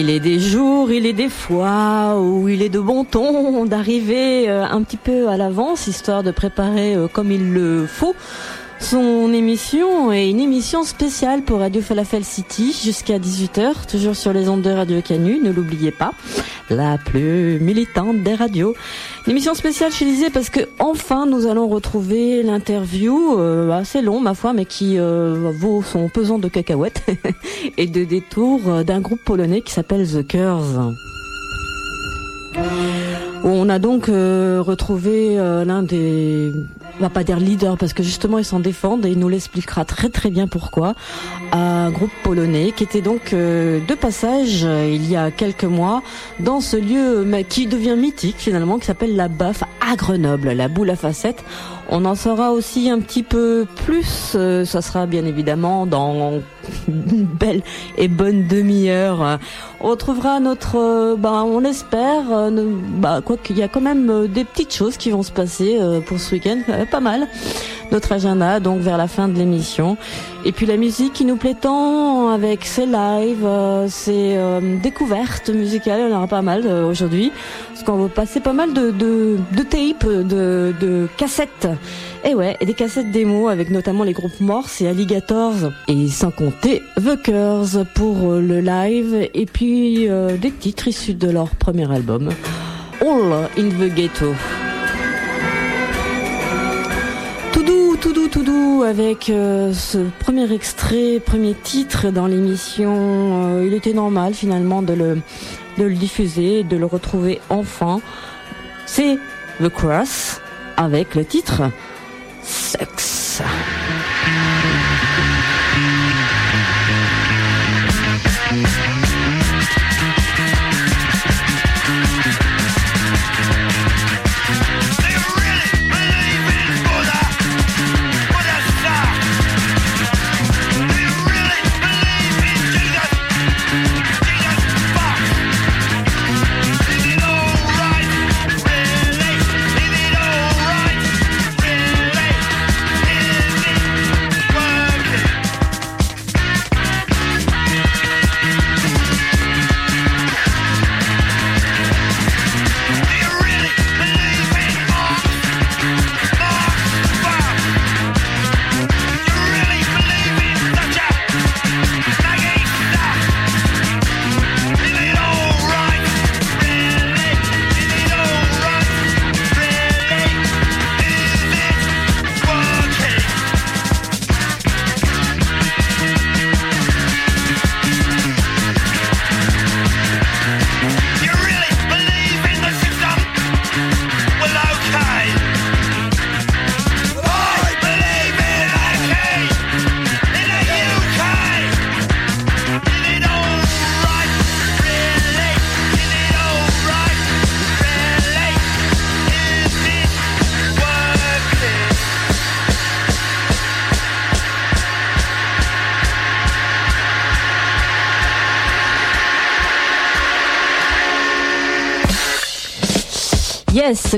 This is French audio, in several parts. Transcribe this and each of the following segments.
Il est des jours, il est des fois où il est de bon ton d'arriver euh, un petit peu à l'avance, histoire de préparer euh, comme il le faut son émission est une émission spéciale pour Radio Falafel City jusqu'à 18h, toujours sur les ondes de Radio Canu, ne l'oubliez pas, la plus militante des radios. Une émission spéciale chez Lisée parce que enfin nous allons retrouver l'interview euh, assez long ma foi mais qui euh, vaut son pesant de cacahuètes et de détours euh, d'un groupe polonais qui s'appelle The Curves. On a donc retrouvé l'un des on va pas dire leader parce que justement ils s'en défendent et il nous l'expliquera très très bien pourquoi. Un groupe polonais qui était donc euh, de passage euh, il y a quelques mois dans ce lieu qui devient mythique finalement qui s'appelle la BAF à Grenoble, la boule à facettes. On en saura aussi un petit peu plus. Euh, ça sera bien évidemment dans une belle et bonne demi-heure. On retrouvera notre, euh, bah, on espère, euh, bah, quoi qu'il y a quand même des petites choses qui vont se passer pour ce week-end, pas mal. Notre agenda, donc vers la fin de l'émission. Et puis la musique qui nous plaît tant avec ses lives, ses découvertes musicales, y en aura pas mal aujourd'hui. Parce qu'on va passer pas mal de, de, de tapes, de, de cassettes et ouais, et des cassettes démo avec notamment les groupes Morse et Alligators et sans compter The pour euh, le live et puis euh, des titres issus de leur premier album All in the Ghetto. Tout doux, tout doux, avec euh, ce premier extrait, premier titre dans l'émission. il était normal finalement de le, de le diffuser, de le retrouver enfin. C'est The Cross avec le titre Sex.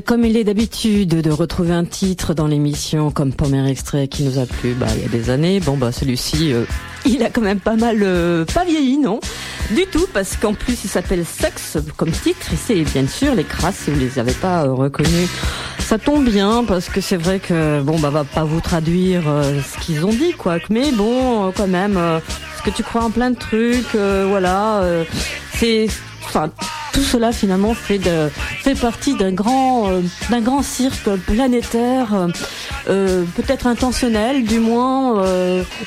Comme il est d'habitude de retrouver un titre dans l'émission comme premier extrait qui nous a plu bah, il y a des années, bon bah celui-ci, euh, il a quand même pas mal euh, pas vieilli, non? Du tout, parce qu'en plus il s'appelle Sexe comme titre, et c'est bien sûr les crasses, si vous les avez pas euh, reconnus. Ça tombe bien parce que c'est vrai que bon bah va pas vous traduire ce qu'ils ont dit quoi, mais bon quand même, est-ce que tu crois en plein de trucs, voilà, c'est enfin tout cela finalement fait fait partie d'un grand euh, d'un grand cirque planétaire euh, euh, peut-être intentionnel du moins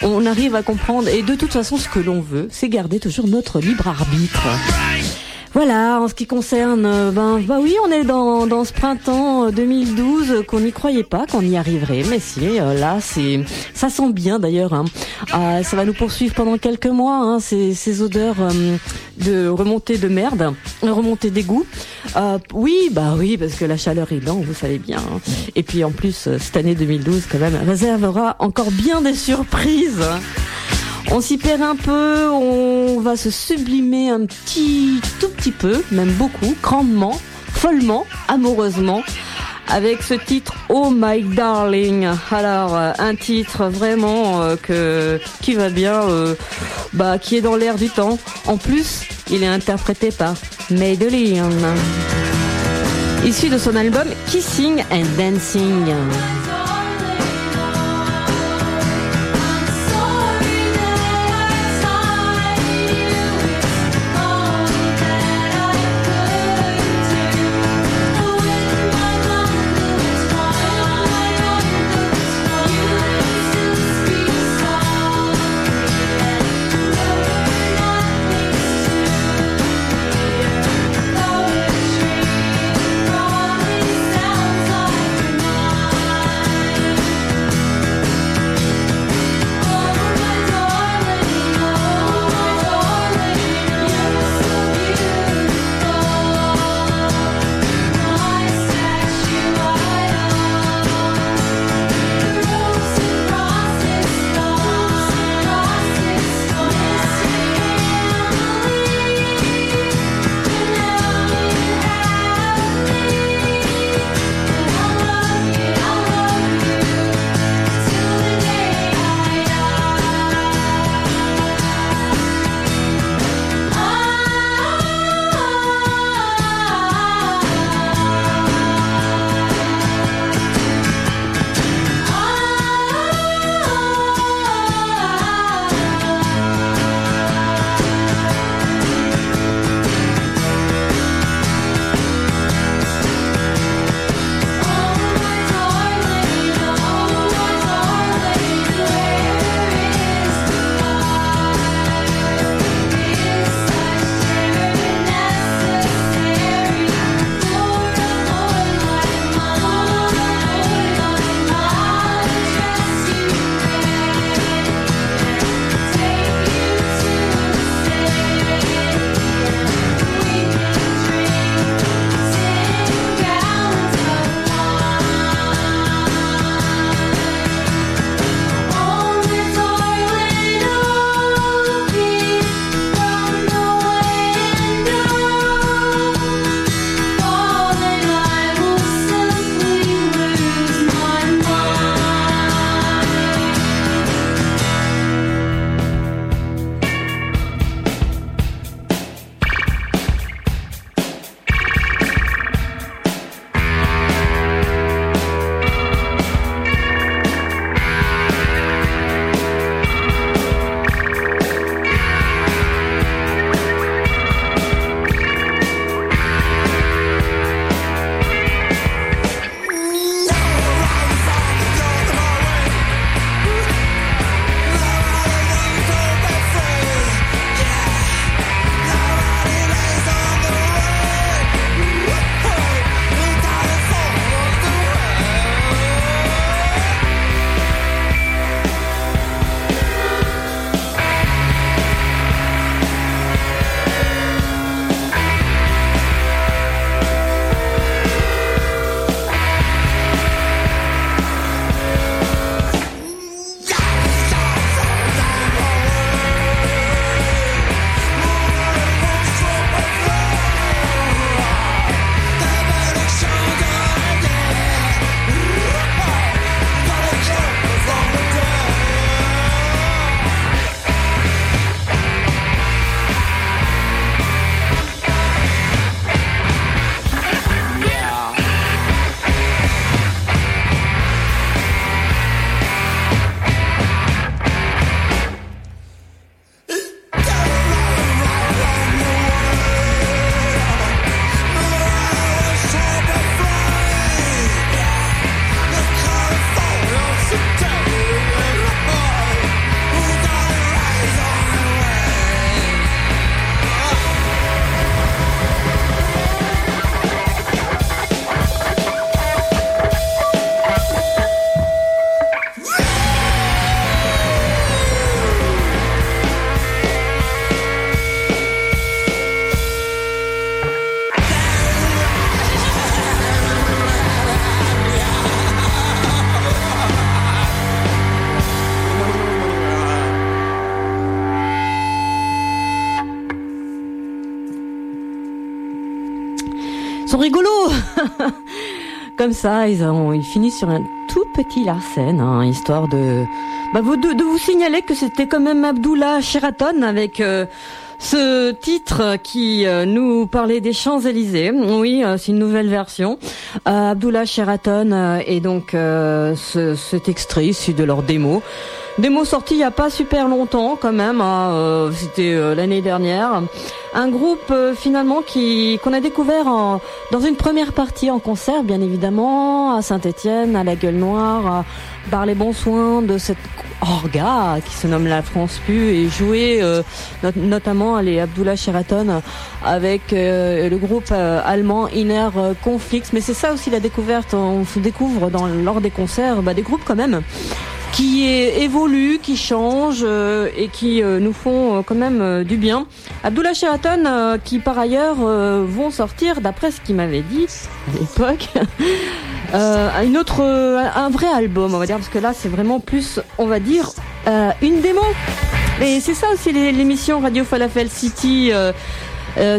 on arrive à comprendre. Et de toute façon ce que l'on veut c'est garder toujours notre libre arbitre voilà, en ce qui concerne, euh, ben, bah oui, on est dans, dans ce printemps 2012 euh, qu'on n'y croyait pas qu'on y arriverait, mais si, euh, là, c'est, ça sent bien d'ailleurs. Hein. Ah, ça va nous poursuivre pendant quelques mois, hein, ces, ces odeurs de remontée de merde, remontée d'égout. oui, bah oui, parce que la chaleur est là, vous savez bien. Hein. Et puis en plus, cette année 2012, quand même, réservera encore bien des surprises. On s'y perd un peu, on va se sublimer un petit, tout petit peu, même beaucoup, grandement, follement, amoureusement, avec ce titre Oh My Darling. Alors euh, un titre vraiment euh, que qui va bien, euh, bah qui est dans l'air du temps. En plus, Il est interprété par Madeline, issu de son album Kissing and Dancing. Comme ça, ils, ont, ils finissent sur un tout petit Larsen, hein, histoire de, bah, vous, de, vous signaler que c'était quand même Abdullah Sheraton avec euh, Ce titre qui euh, nous parlait des Champs-Élysées, oui, euh, c'est une nouvelle version. Abdullah Sheraton et donc ce, cet extrait issu de leur démo. Démo sorti il y a pas super longtemps quand même, hein, c'était l'année dernière. Un groupe finalement qui qu'on a découvert dans une première partie en concert, bien évidemment, à Saint-Étienne, à la Gueule Noire, par les bons soins de cette orga qui se nomme la France Pu et jouer euh, notamment les Abdullah Sheraton avec euh, le groupe euh, allemand Inner Conflicts. Mais c'est ça aussi la découverte. On se découvre lors des concerts bah, des groupes quand même qui évoluent, qui changent et qui nous font quand même du bien. Abdullah Sheraton, qui par ailleurs vont sortir, d'après ce qu'il m'avait dit à l'époque, euh, une autre, euh, un vrai album, on va dire, parce que là, c'est vraiment plus, on va dire, euh, une démo. Et c'est ça aussi l'émission Radio Falafel City.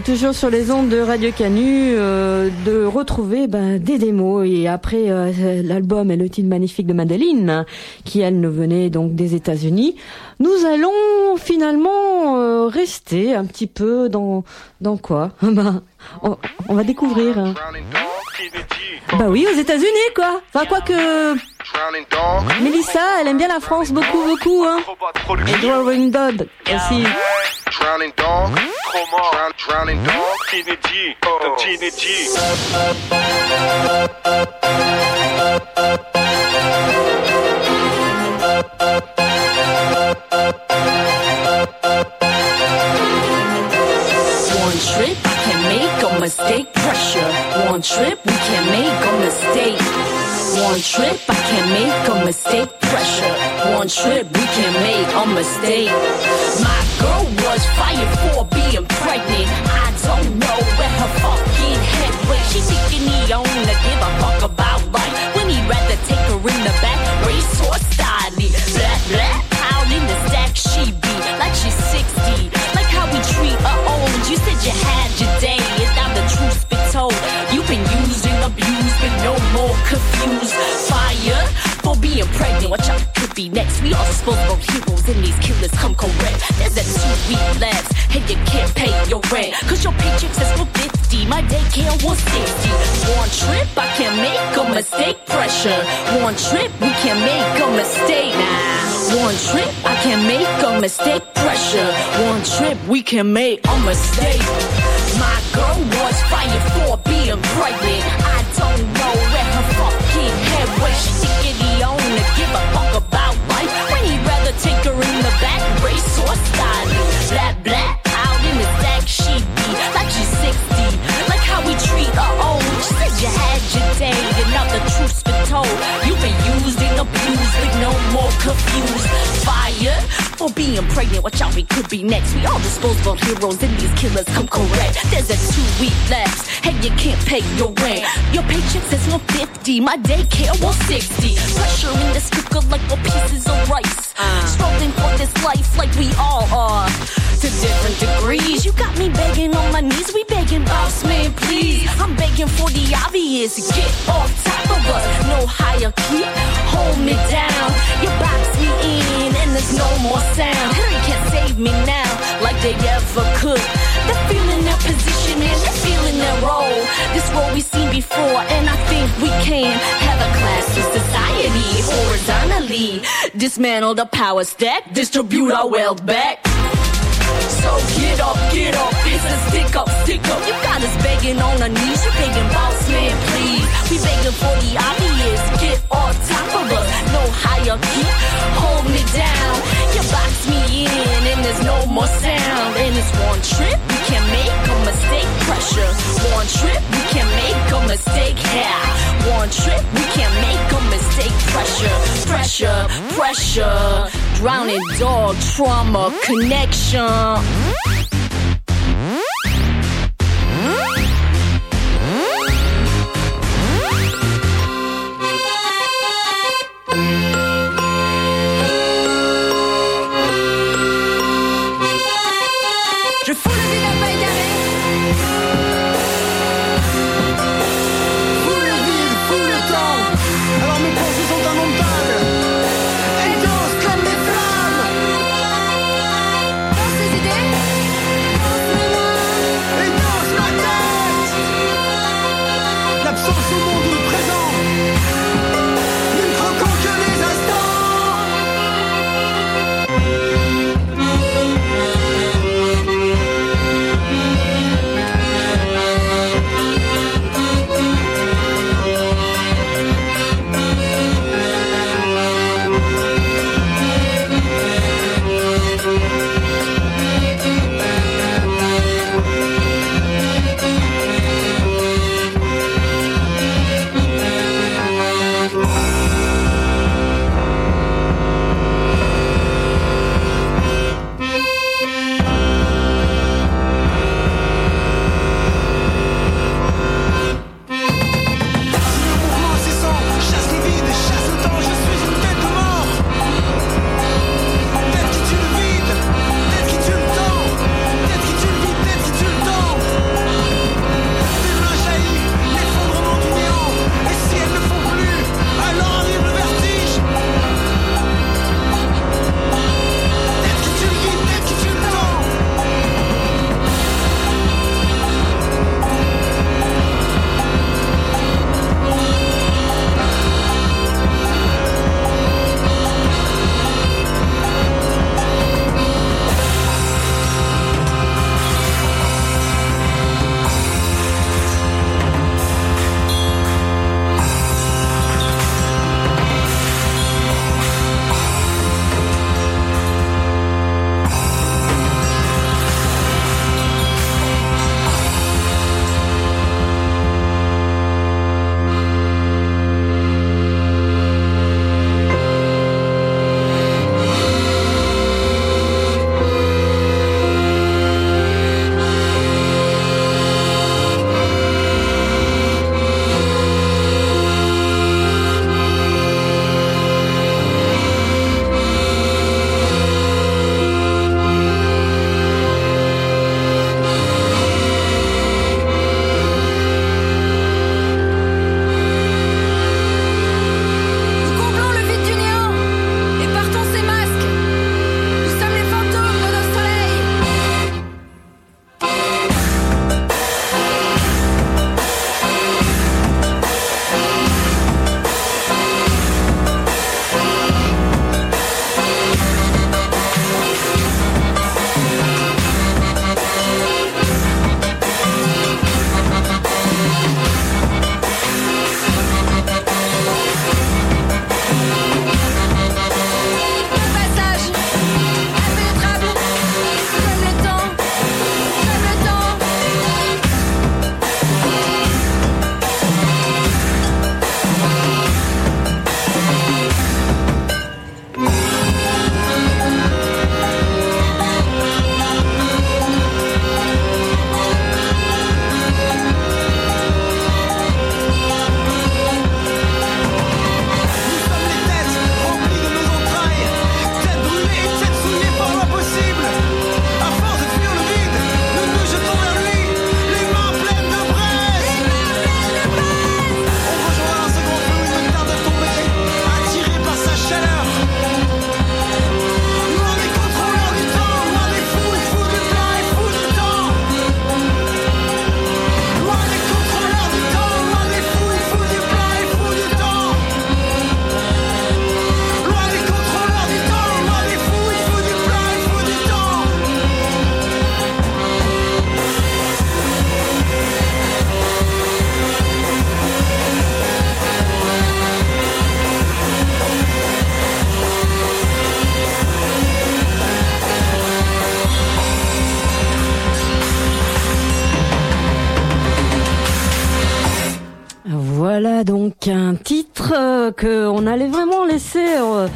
Toujours sur les ondes de Radio Canu, de retrouver ben, des démos. Et après l'album et le titre magnifique de Madeline, qui elle nous venait donc des États-Unis, nous allons finalement rester un petit peu dans dans quoi? Ben, on, on va découvrir. Bah oui, aux États-Unis, quoi. Enfin, quoi que. Melissa, elle aime bien la France beaucoup, beaucoup, hein. Et Drowning Dog aussi. Mistake. Pressure. One trip we can make a mistake. One trip I can make a mistake. Pressure. One trip we can't make a mistake. My girl was fired for being pregnant. I don't know where her fucking head went. She thinking he own to give a fuck about life more confused. Fire for being pregnant. Watch out, could be next. We all disposable heroes, and these killers come correct. There's a two week lapse, and you can't pay your rent. Cause your paycheck says for 50, my daycare was 60. One trip, I can make a mistake. Pressure. One trip, we can make a mistake. Nah. One trip, I can make a mistake. Pressure. One trip, we can make a mistake. My girl was fired for being pregnant. Went. She he own to give a fuck about life when he'd rather take her in the back, race or style. Blah blah, out in the sack she be like she's 60, like how we treat her own. She said you had your day, and now the truth's been told. You've been used and abused, but no more confused. For being pregnant. Watch out, we could be next. We all disposable heroes, and these killers come correct. There's a two week lapse, Hey, you can't pay your rent. Your paycheck says 150, my daycare was 60. Pressure in this cooker like we're pieces of rice. Uh. Struggling for this life like we all are. To different degrees, you got me begging on my knees. We begging, boss man, please. I'm begging for the obvious. Get off top of us, no higher hierarchy. Hold me down, you box me in, and there's no more sound. Harry can't save me now, like they ever could. They're feeling their position and they're feeling their role. This role we've seen before, and I think we can have a class in society horizontally. Dismantle the power stack, distribute our wealth back. So get up, get up, it's a stick up, stick up. You got us begging on our knees, you begging boss man, please. We begging for the obvious, pressure. Drowning dog, trauma, connection. On allait vraiment laisser euh,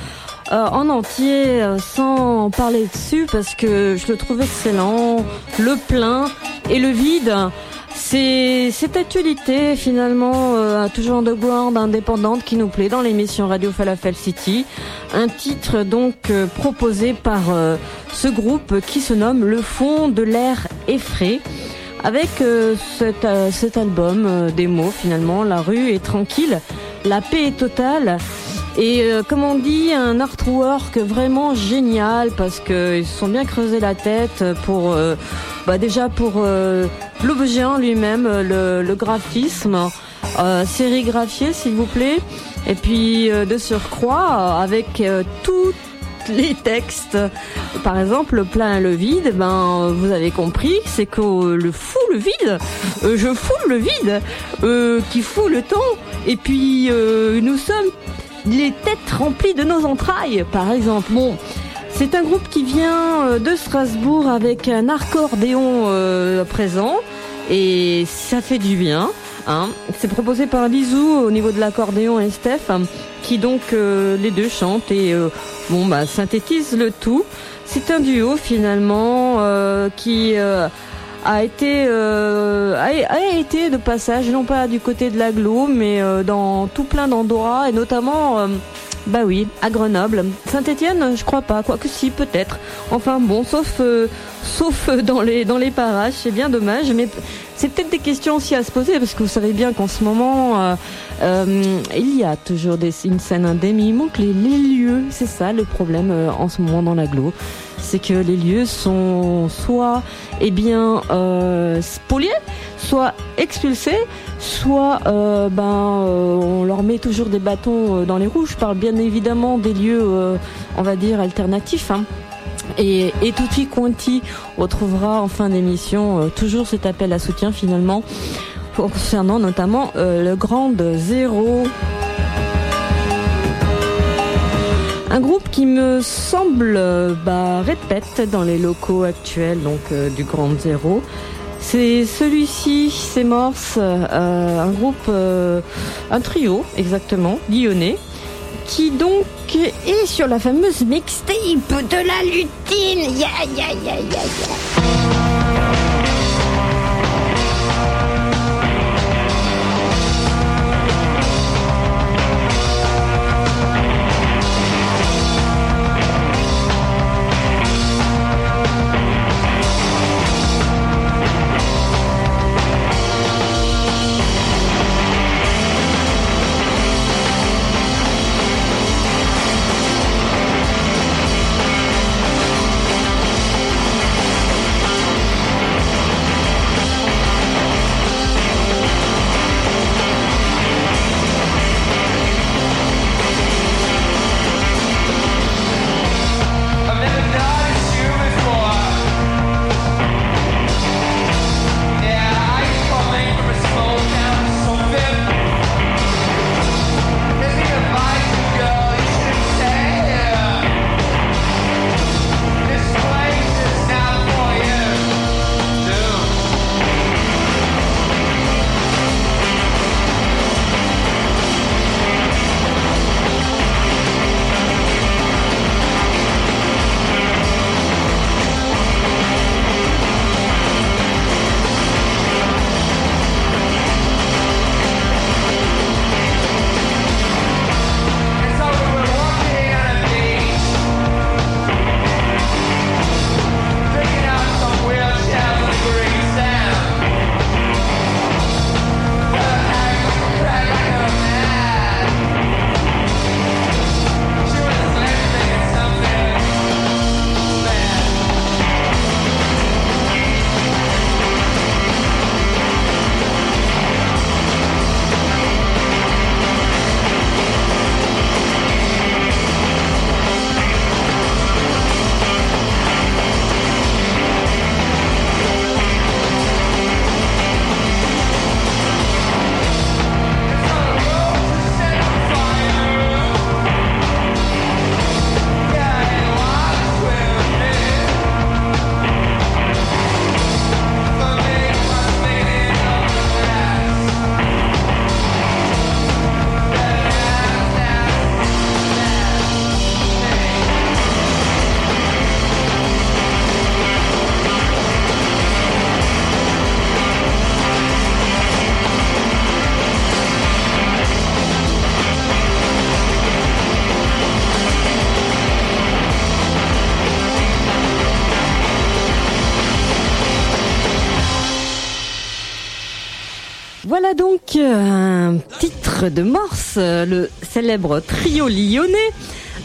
euh, en entier sans parler dessus parce que je le trouve excellent, le plein et le vide. C'est cette actualité finalement euh, toujours underground, indépendante qui nous plaît dans l'émission Radio Falafel City. Un titre donc proposé par ce groupe qui se nomme Le Fond de l'air effrayé avec euh, cet, euh, cet, album euh, des mots finalement, la rue est tranquille, la paix est totale. Et comme on dit, un artwork vraiment génial parce qu'ils se sont bien creusé la tête pour, bah déjà pour l'objet en lui-même, le, le, graphisme, sérigraphié s'il vous plaît, et puis de surcroît avec tout les textes. Par exemple, le plein le vide, ben vous avez compris, c'est que le fou le vide, euh, je fous le vide, euh, qui fout le temps. Et puis euh, nous sommes les têtes remplies de nos entrailles, par exemple. Bon. C'est un groupe qui vient de Strasbourg avec un accordéon présent et ça fait du bien. Hein. C'est proposé par Lizou au niveau de l'accordéon et Steph qui donc les deux chantent et Bon, bah, synthétise le tout. C'est un duo finalement euh, qui euh, a été euh, a, été de passage, non pas du côté de l'aglo, mais dans tout plein d'endroits et notamment. Bah oui, à Grenoble. Saint-Étienne, je crois pas, quoique si, peut-être. Enfin bon, sauf sauf dans les dans les parages, c'est bien dommage, mais c'est peut-être des questions aussi à se poser parce que vous savez bien qu'en ce moment, euh, euh, il y a toujours des, une scène indemne. Il manque les, lieux. C'est ça le problème euh, en ce moment dans l'agglo. C'est que les lieux sont soit eh bien spoliés, soit expulsés, soit ben on leur met toujours des bâtons dans les roues. Je parle bien évidemment des lieux, on va dire alternatifs. Hein. Et, et Tutti Quanti retrouvera en fin d'émission euh, toujours cet appel à soutien finalement concernant notamment euh, le Grand Zéro. Un groupe qui me semble bah, répète dans les locaux actuels donc euh, du Grand Zéro. C'est celui-ci, c'est Morse, un groupe, un trio exactement, lyonnais, qui donc est sur la fameuse mixtape de la lutine. De Morse, le célèbre trio lyonnais.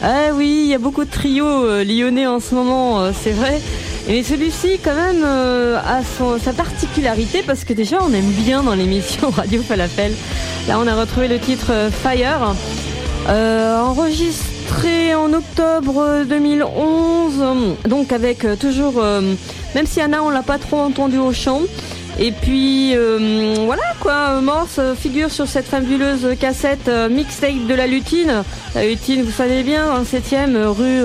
Ah oui, il y a beaucoup de trios lyonnais en ce moment, c'est vrai. Et celui-ci, quand même, a sa particularité parce que déjà, on aime bien dans l'émission Radio Falafel. Là, on a retrouvé le titre Fire, euh, enregistré en octobre 2011, donc avec toujours, même si Anna, on l'a pas trop entendu au chant. Et puis voilà quoi, Morse figure sur cette fabuleuse cassette mixtape de la Lutine. La Lutine, vous savez bien, en 7ème rue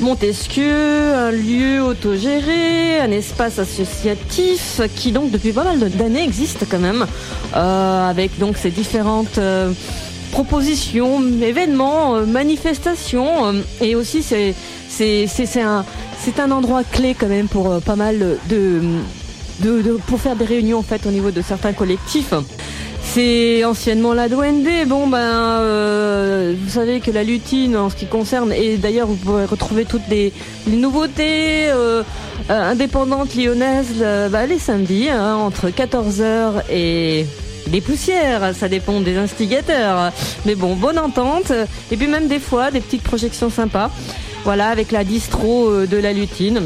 Montesquieu, un lieu autogéré, un espace associatif qui donc depuis pas mal d'années existe quand même, euh, avec donc ces différentes euh, propositions, événements, euh, manifestations, et aussi c'est un c'est un endroit clé quand même pour pas mal de, de, de pour faire des réunions en fait au niveau de certains collectifs. C'est anciennement la Douende. Bon ben, euh, vous savez que la lutine, en ce qui concerne, et d'ailleurs vous pourrez retrouver toutes les, nouveautés euh, euh, indépendantes lyonnaises bah, les samedis hein, entre 14h et les poussières, ça dépend des instigateurs. Mais bon, bonne entente. Et puis même des fois, des petites projections sympas. Voilà, avec la distro euh, de la lutine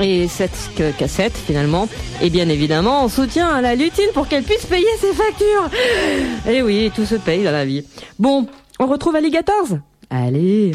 et cette cassette finalement. Et bien évidemment, on soutient à la lutine pour qu'elle puisse payer ses factures. Et oui, tout se paye dans la vie. Bon, on retrouve Alligators? Allez.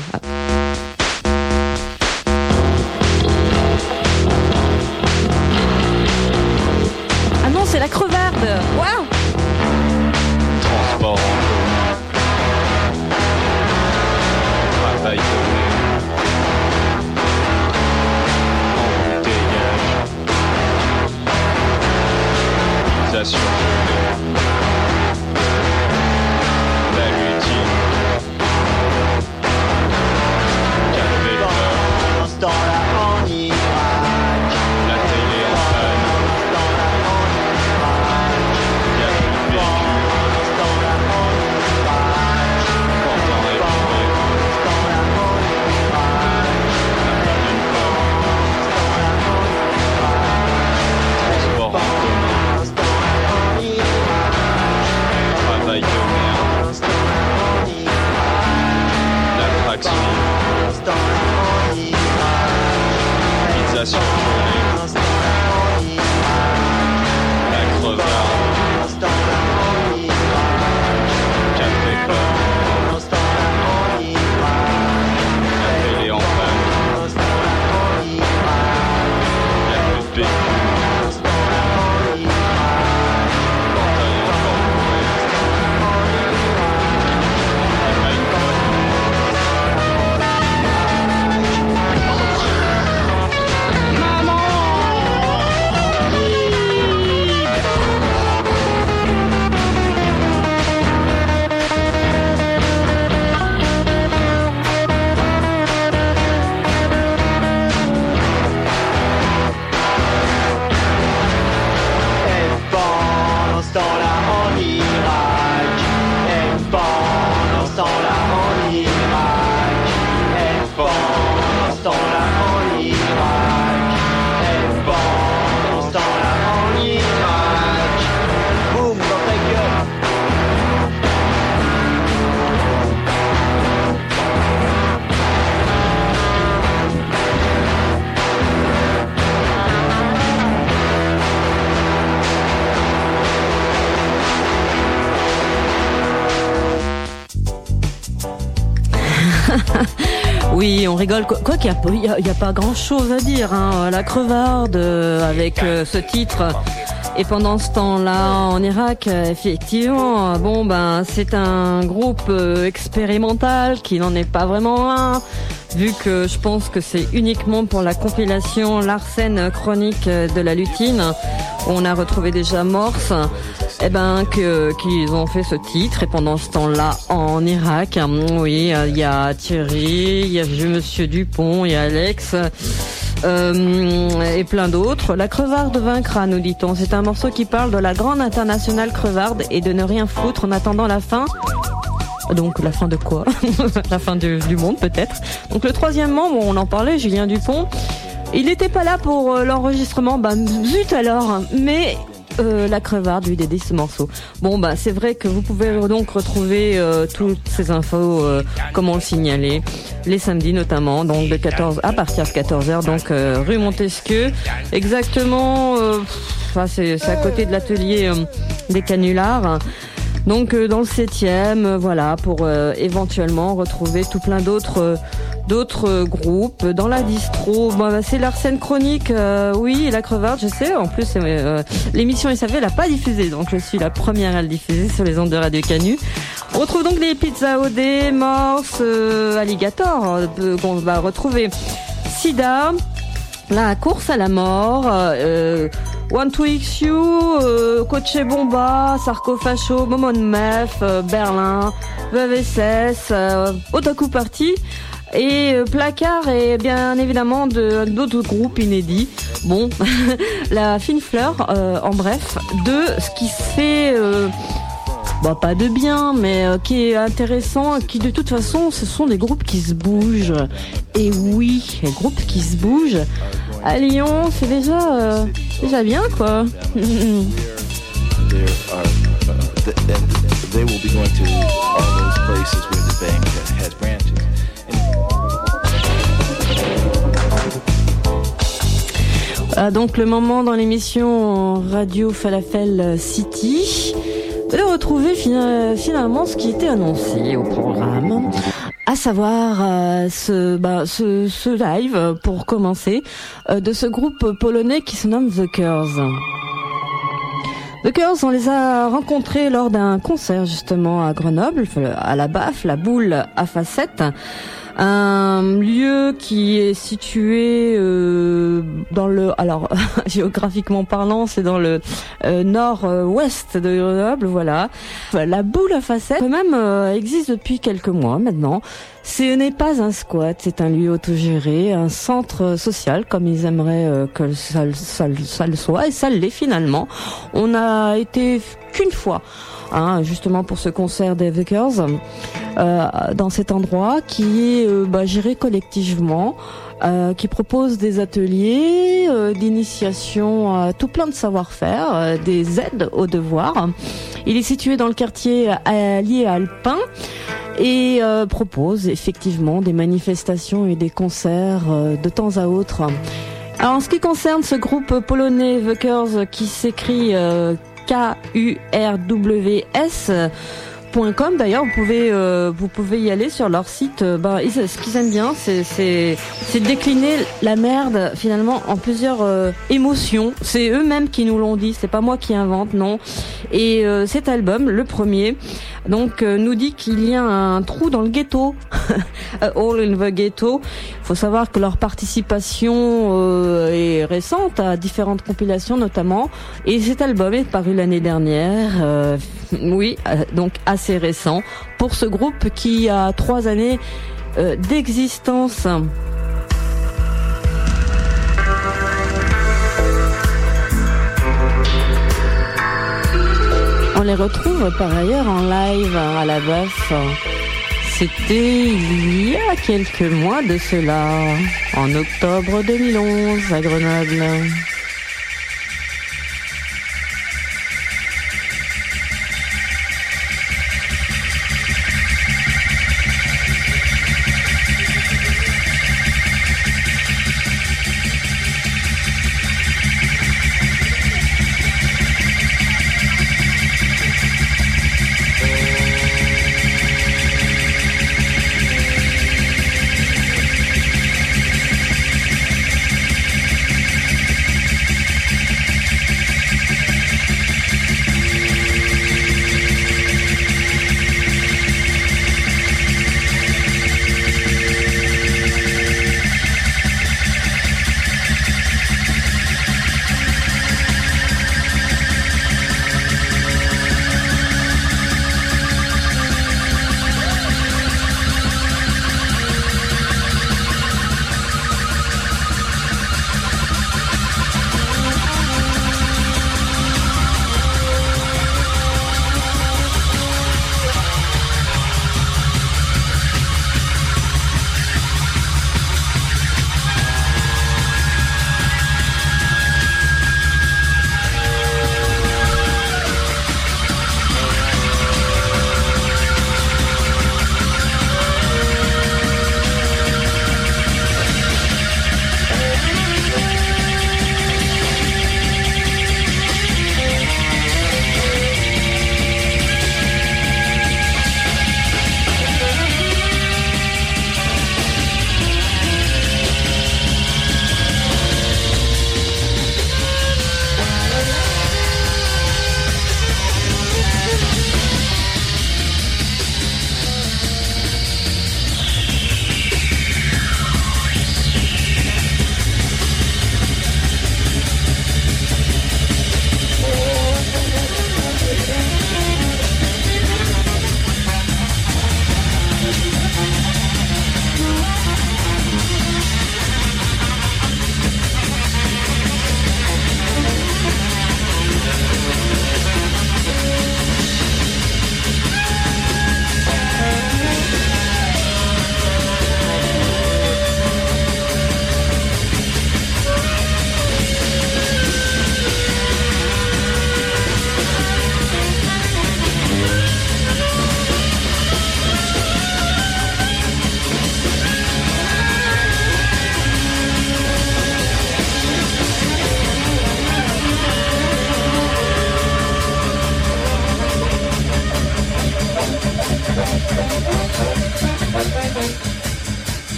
On rigole. Quoi qu'il n'y a, pas grand-chose à dire. Hein. La crevarde euh, avec euh, ce titre. Et pendant ce temps-là, en Irak, euh, effectivement, bon ben, c'est un groupe expérimental qui n'en est pas vraiment un, vu que je pense que c'est uniquement pour la compilation Larsen chronique de la lutine. On a retrouvé déjà Morse. Eh ben que qu'ils ont fait ce titre et pendant ce temps-là en Irak, oui, il y a Thierry, il y a Monsieur Dupont, il y a Alex. euh, et plein d'autres. La crevarde vaincra, nous dit-on. C'est un morceau qui parle de la grande internationale crevarde et de ne rien foutre en attendant la fin. Donc la fin de quoi? La fin du, du monde peut-être. Donc le troisième membre, on en parlait, Julien Dupont. Il n'était pas là pour euh, l'enregistrement, bah zut alors. Mais euh, la crevarde lui dédie ce morceau. Bon bah c'est vrai que vous pouvez donc retrouver euh, toutes ces infos euh, comme on le signalait les samedis notamment donc de 14 à partir de 14h donc euh, rue Montesquieu exactement enfin c'est à côté de l'atelier des canulars. Donc euh, dans le septième, euh, voilà, pour euh, éventuellement retrouver tout plein d'autres d'autres groupes. Dans la distro, bon, bah, c'est l'arsène chronique, oui, et la crevarde, je sais. En plus, euh, l'émission SAV elle n'a pas diffusé, donc je suis la première à le diffuser sur les ondes de Radio Canu. On retrouve donc les pizzas OD, morse, euh, alligator, qu'on va retrouver. Sida, la course à la mort, euh, One to X You, euh, Coach Bomba, Sarcofacho, Momon Mef, euh, Berlin, VVSS, euh, Otaku Party et euh, Placard et bien évidemment de- d'autres groupes inédits. Bon, la fine fleur, euh, en bref, de ce qui se fait... Bon, pas de bien, mais euh, qui est intéressant, qui de toute façon, ce sont des groupes qui se bougent. Et oui, les groupes qui se bougent. À Lyon, c'est déjà, euh, déjà bien, quoi. uh, uh. Ah, donc le moment dans l'émission Radio Falafel City de retrouver fina- finalement ce qui était annoncé au programme, à savoir euh, ce, bah, ce, ce live euh, pour commencer euh, de ce groupe polonais qui se nomme The Cures. The Cures, on les a rencontrés lors d'un concert justement à Grenoble, à la BAF, la boule à facettes. Un lieu qui est situé euh, dans le, alors géographiquement parlant, c'est dans le euh, nord-ouest de Grenoble, voilà. La boule à facettes, même, euh, existe depuis quelques mois maintenant. Ce n'est pas un squat, c'est un lieu autogéré, un centre social, comme ils aimeraient euh, que ça, ça- ça le soit, et ça l'est finalement. On a été qu'une fois, hein, justement pour ce concert des Vickers, euh, dans cet endroit qui est euh, bah, géré collectivement. euh, qui propose des ateliers euh, d'initiation à tout plein de savoir-faire, euh, des aides aux devoirs. Il est situé dans le quartier allié alpin et euh, propose effectivement des manifestations et des concerts euh, de temps à autre. Alors en ce qui concerne ce groupe polonais Vukers qui s'écrit euh, K-U-R-W-S d'ailleurs vous pouvez euh, vous pouvez y aller sur leur site. Euh, ben, ils- ce qu'ils aiment bien c'est c'est décliner la merde finalement en plusieurs euh, émotions. C'est eux-mêmes qui nous l'ont dit. C'est pas moi qui invente non. Et euh, cet album le premier donc euh, nous dit qu'il y a un trou dans le ghetto. All in the Ghetto faut savoir que leur participation euh, est récente à différentes compilations notamment. Et cet album est paru l'année dernière euh, oui euh, donc assez récent pour ce groupe qui a trois années d'existence. On les retrouve par ailleurs en live à la BAF c'était il y a quelques mois de cela, en octobre 2011 à Grenoble.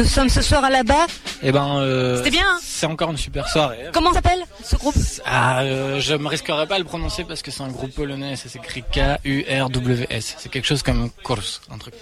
Nous sommes ce soir à la bas. Eh ben, euh, C'était bien, hein C'est encore une super soirée. Comment s'appelle ce groupe? Ah, euh, je me risquerai pas à le prononcer parce que c'est un groupe polonais. Ça s'écrit K-U-R-W-S. C'est quelque chose comme Kurs, un truc.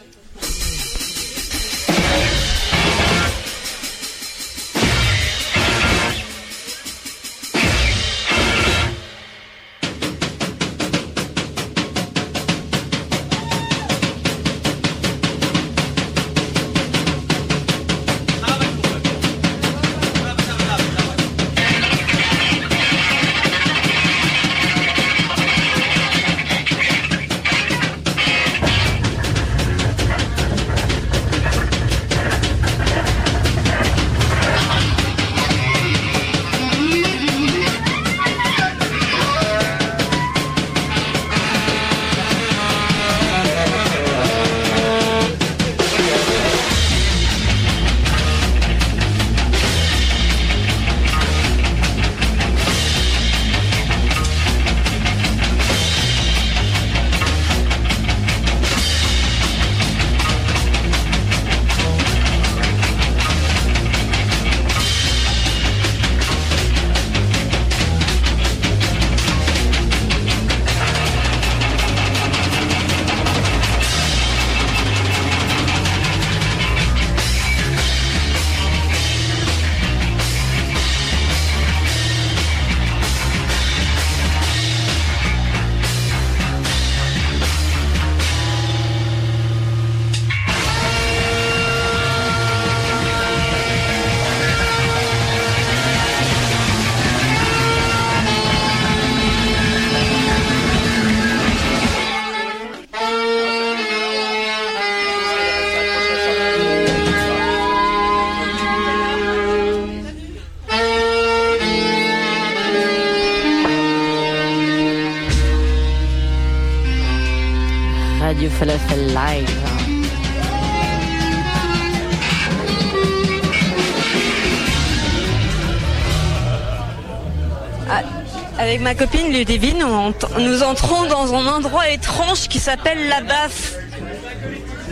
Ma copine Ludivine, nous, ent- nous entrons dans un endroit étrange qui s'appelle la baffe.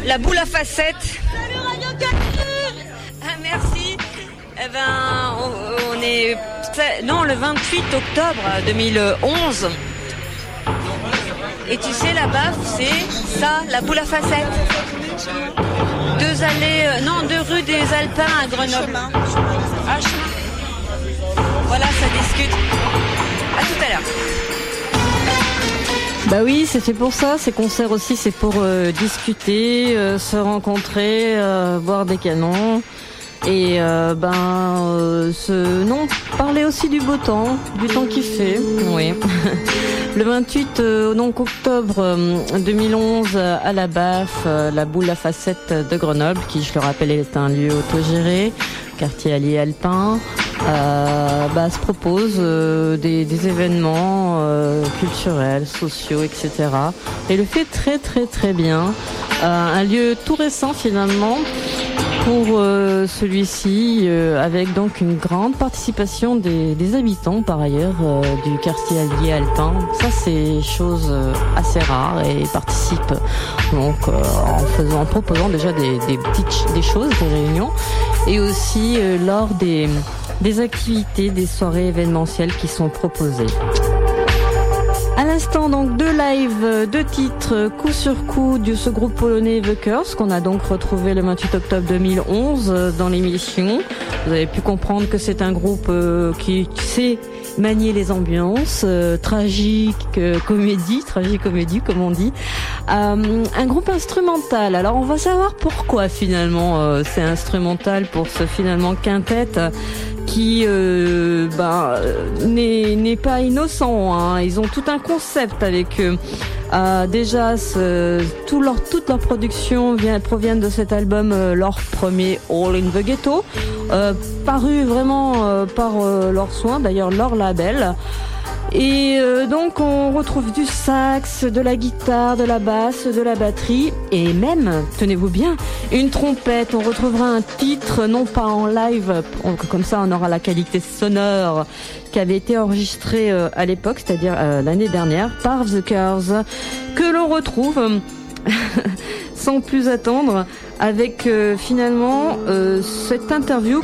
La boule à facettes. Ah, merci. Eh ben, on, on est... Non, le 28 octobre 2011. Et tu sais, la baffe, c'est ça, la boule à facettes. Deux allées... euh, non, deux rues des Alpins à Grenoble. Ah, chemin. Voilà, ça discute. Bah oui, c'est fait pour ça. Ces concerts aussi, c'est pour euh, discuter, euh, se rencontrer, euh, boire des canons. Et euh, ben, ce, non, parler aussi du beau temps, du temps qui fait. Oui. Le 28 euh, donc octobre euh, 2011 euh, à la BAF, la boule à facettes de Grenoble, qui je le rappelle est un lieu autogéré, quartier allié alpin, euh, bah, se propose euh, des, événements euh, culturels, sociaux, etc. Et le fait très très très bien. Un lieu tout récent finalement pour euh, celui-ci, euh, avec donc une grande participation des, habitants par ailleurs euh, du quartier allié alpin. Ça c'est chose assez rare et ils participent donc en faisant, proposant déjà des, des petites des choses, des réunions, et aussi lors des des activités, des soirées événementielles qui sont proposées. À l'instant, donc, deux lives, deux titres, coup sur coup de ce groupe polonais The qu'on a donc retrouvé le 28 octobre 2011 euh, dans l'émission. Vous avez pu comprendre que c'est un groupe euh, qui sait manier les ambiances, euh, tragique, euh, comédie, tragique comédie comme on dit. Euh, un groupe instrumental. Alors on va savoir pourquoi finalement euh, c'est instrumental pour ce finalement quintet euh, qui euh, euh, n'est pas innocent. Hein. Ils ont tout un concept avec eux. Euh, déjà, ce, tout leur, toute leur production vient, proviennent de cet album, euh, leur premier All in the Ghetto, euh, paru vraiment euh, par leurs soins, d'ailleurs leur label. Et euh, donc on retrouve du sax, de la guitare, de la basse, de la batterie et même, tenez-vous bien, une trompette. On retrouvera un titre non pas en live, comme ça on aura la qualité sonore qui avait été enregistré à l'époque, c'est-à-dire l'année dernière par The Cars, que l'on retrouve sans plus attendre, avec euh, finalement euh, cette interview.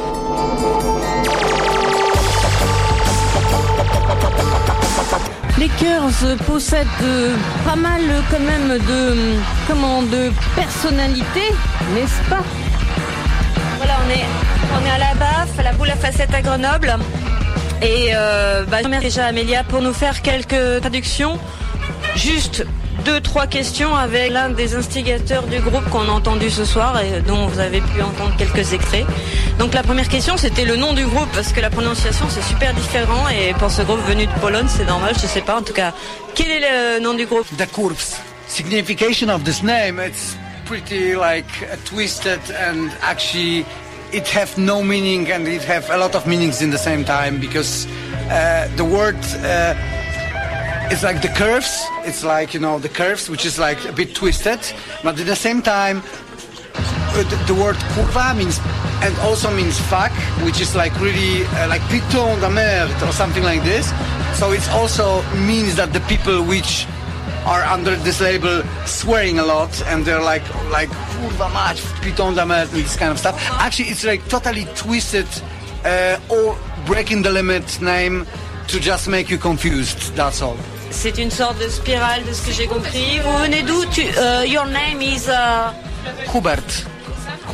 Les Curves possèdent euh, pas mal quand même de comment de personnalité, n'est-ce pas? Voilà, on est, on est à la BAF, à la boule à facettes à Grenoble. Et euh, bah, je remercie déjà Amélia pour nous faire quelques traductions. Juste deux, trois questions avec l'un des instigateurs du groupe qu'on a entendu ce soir et dont vous avez pu entendre quelques extraits. Donc la première question c'était le nom du groupe parce que la prononciation c'est super différent et pour ce groupe venu de Pologne c'est normal, je sais pas en tout cas. Quel est le nom du groupe? The curves. Signification of this name, it's pretty like uh, twisted and actually it have no meaning and it have a lot of meanings in the same time because uh, the word uh, it's like the curves. It's like you know the curves, which is like a bit twisted, but at the same time, uh, the, the word kurva means and also means fuck, which is like really uh, like piton de merde or something like this. So it also means that the people which are under this label swearing a lot and they're like like kurva mać, piton de merde, this kind of stuff. Actually, it's like totally twisted uh, or breaking the limit name to just make you confused. That's all. C'est une sorte de spirale de ce que j'ai compris. Vous venez d'où Tu- euh, Your name is uh, Hubert.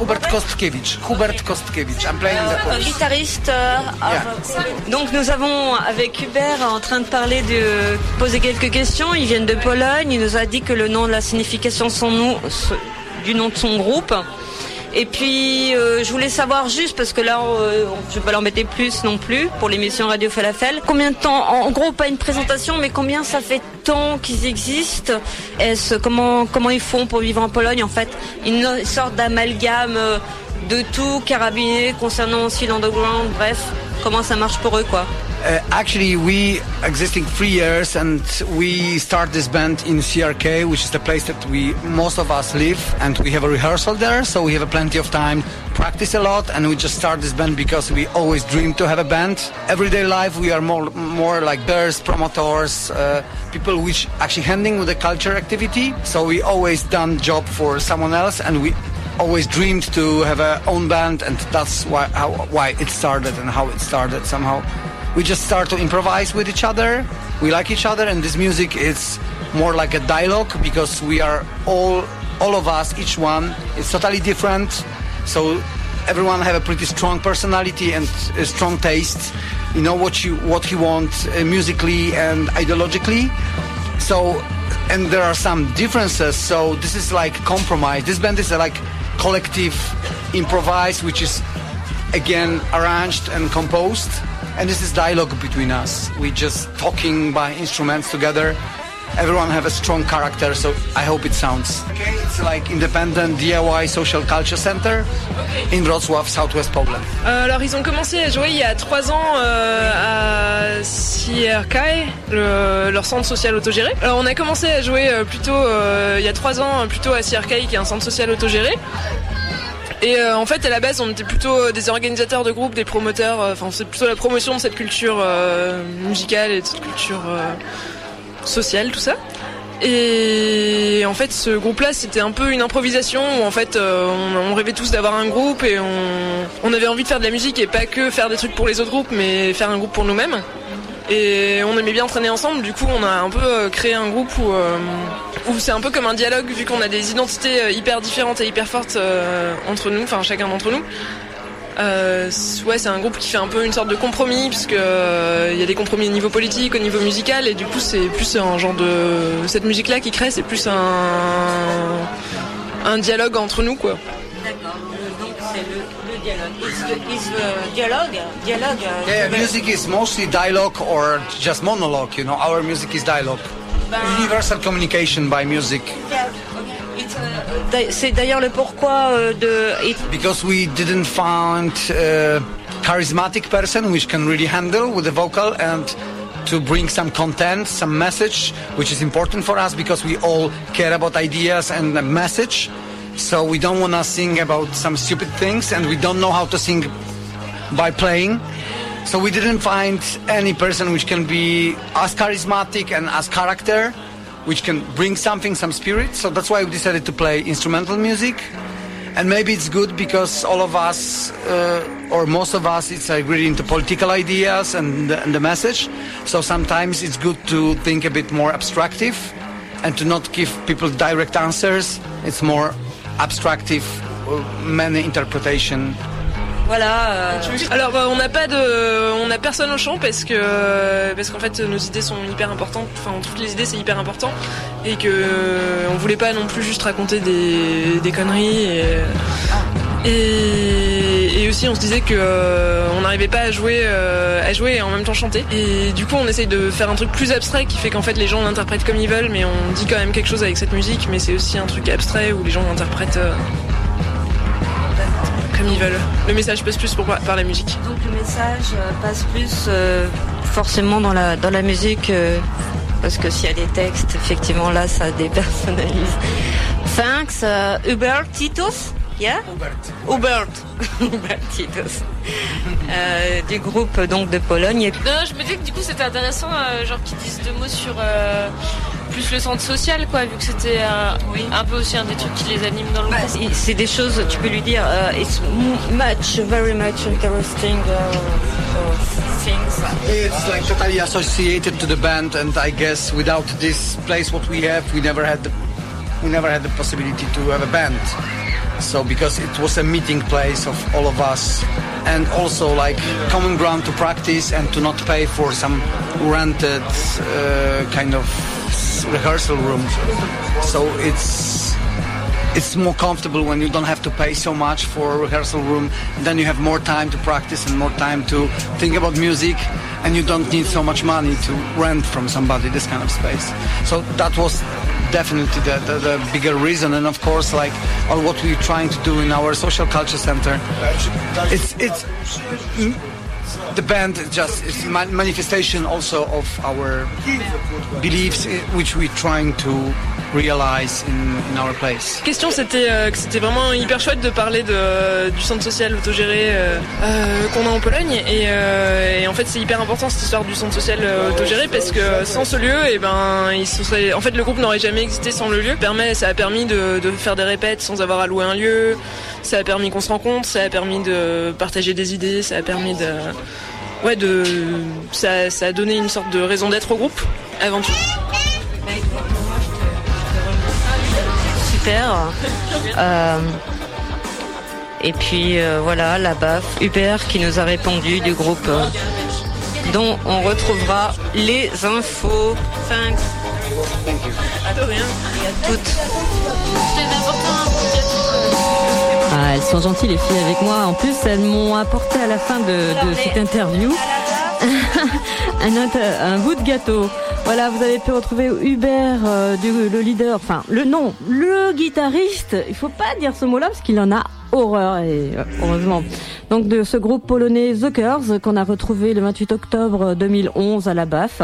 Hubert Kostkiewicz. Hubert Kostkiewicz. I'm playing the chorus. guitariste. euh, Donc nous avons avec Hubert en train de parler de poser quelques questions. Ils viennent de Pologne. Il nous a dit que le nom, la signification de son nom, du nom de son groupe. Et puis euh, je voulais savoir juste parce que là euh, je vais pas l'embêter plus non plus pour l'émission Radio Falafel. Combien de temps En gros pas une présentation mais combien ça fait temps qu'ils existent? Comment comment ils font pour vivre en Pologne en fait? Une sorte d'amalgame euh, de tout carabiné concernant aussi l'underground. Bref, comment ça marche pour eux quoi? Uh, actually, we existing three years, and we start this band in CRK, which is the place that we most of us live, and we have a rehearsal there, so we have a plenty of time, practice a lot, and we just start this band because we always dream to have a band. Everyday life, we are more more like bears, promoters, uh, people which actually handling with the culture activity. So we always done job for someone else, and we always dreamed to have our own band, and that's why how, why it started and how it started somehow we just start to improvise with each other. We like each other, and this music is more like a dialogue because we are all, all of us, each one is totally different. So everyone have a pretty strong personality and a strong taste. You know what you what he wants uh, musically and ideologically. So, and there are some differences. So this is like compromise. This band is like collective improvise, which is again arranged and composed and this is dialogue between us we just talking by instruments together everyone have a strong character so i hope it sounds okay it's like independent diy social culture center in wrocław southwest poland Euh, alors ils ont commencé à jouer il y a trois ans euh, à CRK, le- leur centre social autogéré. Alors on a commencé à jouer euh, plutôt euh, il y a trois ans plutôt à CRK qui est un centre social autogéré. Et euh, en fait à la base on était plutôt des organisateurs de groupes, des promoteurs, euh, enfin c'est plutôt la promotion de cette culture euh, musicale et de cette culture euh, sociale, tout ça. Et en fait, ce groupe-là, c'était un peu une improvisation où en fait, euh, on, rêvait tous d'avoir un groupe et on, avait envie de faire de la musique et pas que faire des trucs pour les autres groupes, mais faire un groupe pour nous-mêmes. Et on aimait bien entraîner ensemble. Du coup, on a un peu euh, créé un groupe où, euh, où c'est un peu comme un dialogue vu qu'on a des identités euh, hyper différentes et hyper fortes euh, entre nous, enfin chacun d'entre nous. Euh, ouais, c'est un groupe qui fait un peu une sorte de compromis puisque euh, il y a des compromis au niveau politique, au niveau musical et du coup c'est plus un genre de cette musique là qui crée, c'est plus un un dialogue entre nous quoi. D'accord. Donc c'est le, le dialogue. Is the, is the dialogue dialogue. yeah music is mostly dialogue or just monologue you know our music is dialogue universal communication by music. C'est uh, d'ailleurs le pourquoi euh, de. it- because we didn't find a charismatic person which can really handle with the vocal and to bring some content some message which is important for us because we all care about ideas and the message. So we don't want to sing about some stupid things and we don't know how to sing by playing so we didn't find any person which can be as charismatic and as character which can bring something, some spirit. So that's why we decided to play instrumental music. And maybe it's good because all of us, uh, or most of us, it's agreed into political ideas and, and the message. So sometimes it's good to think a bit more abstractive and to not give people direct answers. It's more abstractive, uh, many interpretation. Voilà. euh, Alors euh, on n'a pas de, on n'a personne au chant parce que parce qu'en fait nos idées sont hyper importantes. Enfin toutes les idées c'est hyper important et que euh, on voulait pas non plus juste raconter des, des conneries et, et et aussi on se disait que euh, on n'arrivait pas à jouer euh, à jouer et en même temps chanter et du coup on essaye de faire un truc plus abstrait qui fait qu'en fait les gens l'interprètent comme ils veulent mais on dit quand même quelque chose avec cette musique mais c'est aussi un truc abstrait où les gens l'interprètent euh, comme ils veulent. Le message passe plus pour, par la musique. Donc le message euh, passe plus euh, forcément dans la, dans la musique, euh, parce que s'il y a des textes, effectivement là ça dépersonnalise. Thanks, uh, Hubert Titus, yeah? Hubert. Hubert Titus. Euh, du groupe donc de Pologne. Et Non, je me dis que du coup c'était intéressant, euh, genre qu'ils disent deux mots sur euh, plus le centre social, quoi, vu que c'était euh, un peu aussi un des trucs qui les anime dans le Bah, groupe. c'est- des choses, tu peux lui dire, uh, it's m- much, very much interesting uh, uh, things. It's like totally associated to the band, and I guess without this place, what we have, we never had, the, we never had the possibility to have a band. So because it was a meeting place of all of us, and also like common ground to practice and to not pay for some rented uh, kind of rehearsal room. So it's it's more comfortable when you don't have to pay so much for a rehearsal room. Then you have more time to practice and more time to think about music, and you don't need so much money to rent from somebody this kind of space. So that was definitely the, the, the bigger reason. And of course, like all what we're trying to do in our social culture center, it's it's the band just is ma- manifestation also of our beliefs, eh, which we're trying to realize in, in our place. question c'était euh, que c'était vraiment hyper chouette de parler du centre social autogéré euh, euh, qu'on a en Pologne. Et, en fait c'est hyper important cette histoire du centre social autogéré parce que sans ce lieu et ben il se serait, en fait le groupe n'aurait jamais existé sans le lieu. Permet ça a permis de, de faire des répètes sans avoir à louer un lieu. Ça a permis qu'on se rencontre. Ça a permis de partager des idées. Ça a permis de ouais de ça, ça a donné une sorte de raison d'être au groupe avant tout Super. Euh, et puis euh, voilà, la BAF, Hubert qui nous a répondu du groupe euh, dont on retrouvera les infos. Thanks. toutes. Ah, elles sont gentilles les filles avec moi. En plus, elles m'ont apporté à la fin de, de cette interview un, un bout de gâteau. Voilà, vous avez pu retrouver Hubert, euh, le leader, enfin le nom, le guitariste. Il faut pas dire ce mot-là parce qu'il en a horreur et euh, heureusement. Donc de ce groupe polonais The Curls qu'on a retrouvé le 28 octobre 2011 à la BAF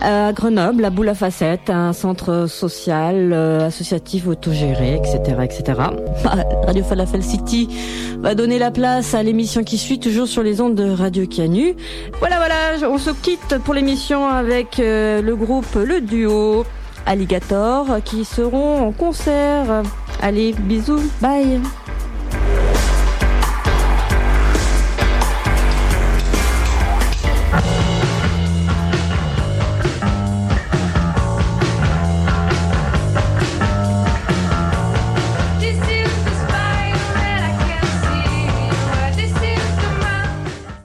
à Grenoble, la Boule à Facettes, un centre social, euh, associatif, autogéré, etc., etc. Bah, Radio Falafel City va donner la place à l'émission qui suit, toujours sur les ondes de Radio Canu. Voilà, voilà, on se quitte pour l'émission avec euh, le groupe, le duo Alligator, qui seront en concert. Allez, bisous, bye